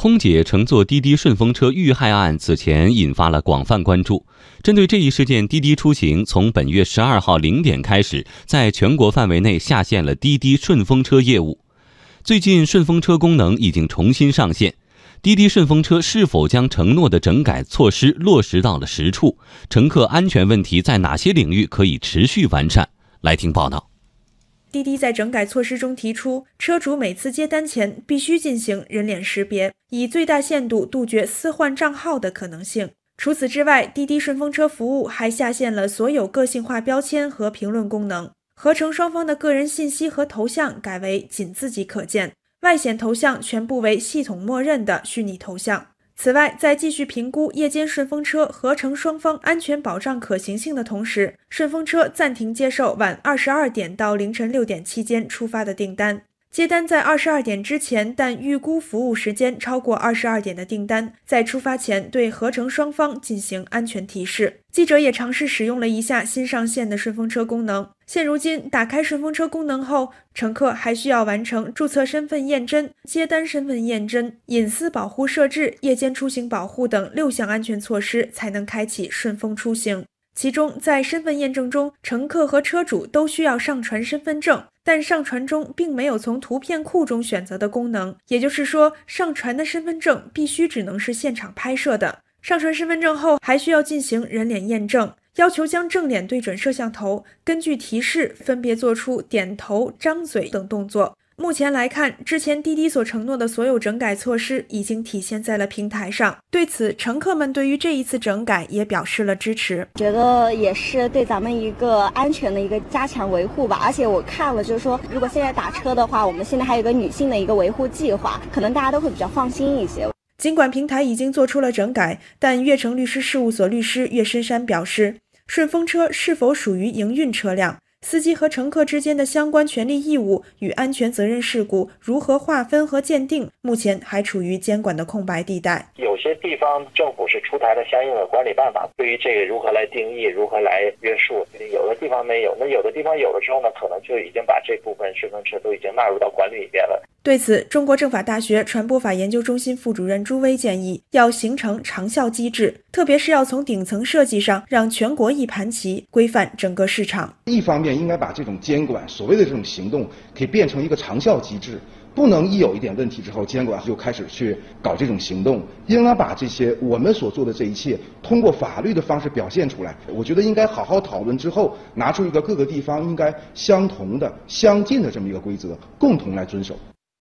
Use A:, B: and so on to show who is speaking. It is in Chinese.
A: 空姐乘坐滴滴顺风车遇害案此前引发了广泛关注。针对这一事件，滴滴出行从本月十二号零点开始，在全国范围内下线了滴滴顺风车业务。最近，顺风车功能已经重新上线。滴滴顺风车是否将承诺的整改措施落实到了实处？乘客安全问题在哪些领域可以持续完善？来听报道。
B: 滴滴在整改措施中提出，车主每次接单前必须进行人脸识别，以最大限度杜绝私换账号的可能性。除此之外，滴滴顺风车服务还下线了所有个性化标签和评论功能，合成双方的个人信息和头像改为仅自己可见，外显头像全部为系统默认的虚拟头像。此外，在继续评估夜间顺风车合成双方安全保障可行性的同时，顺风车暂停接受晚二十二点到凌晨六点期间出发的订单。接单在二十二点之前，但预估服务时间超过二十二点的订单，在出发前对合成双方进行安全提示。记者也尝试使用了一下新上线的顺风车功能。现如今，打开顺风车功能后，乘客还需要完成注册身份验真、接单身份验真、隐私保护设置、夜间出行保护等六项安全措施，才能开启顺风出行。其中，在身份验证中，乘客和车主都需要上传身份证，但上传中并没有从图片库中选择的功能。也就是说，上传的身份证必须只能是现场拍摄的。上传身份证后，还需要进行人脸验证，要求将正脸对准摄像头，根据提示分别做出点头、张嘴等动作。目前来看，之前滴滴所承诺的所有整改措施已经体现在了平台上。对此，乘客们对于这一次整改也表示了支持，
C: 觉得也是对咱们一个安全的一个加强维护吧。而且我看了，就是说，如果现在打车的话，我们现在还有个女性的一个维护计划，可能大家都会比较放心一些。
B: 尽管平台已经做出了整改，但悦城律师事务所律师岳深山表示，顺风车是否属于营运车辆？司机和乘客之间的相关权利义务与安全责任事故如何划分和鉴定，目前还处于监管的空白地带。
D: 有些地方政府是出台了相应的管理办法，对于这个如何来定义、如何来约束，有的地方没有。那有的地方有的时候呢，可能就已经把这部分顺风车都已经纳入到管理里边了。
B: 对此，中国政法大学传播法研究中心副主任朱威建议，要形成长效机制，特别是要从顶层设计上让全国一盘棋，规范整个市场。
E: 一方面应该把这种监管所谓的这种行动，可以变成一个长效机制，不能一有一点问题之后，监管就开始去搞这种行动。应该把这些我们所做的这一切，通过法律的方式表现出来。我觉得应该好好讨论之后，拿出一个各个地方应该相同的、相近的这么一个规则，共同来遵守。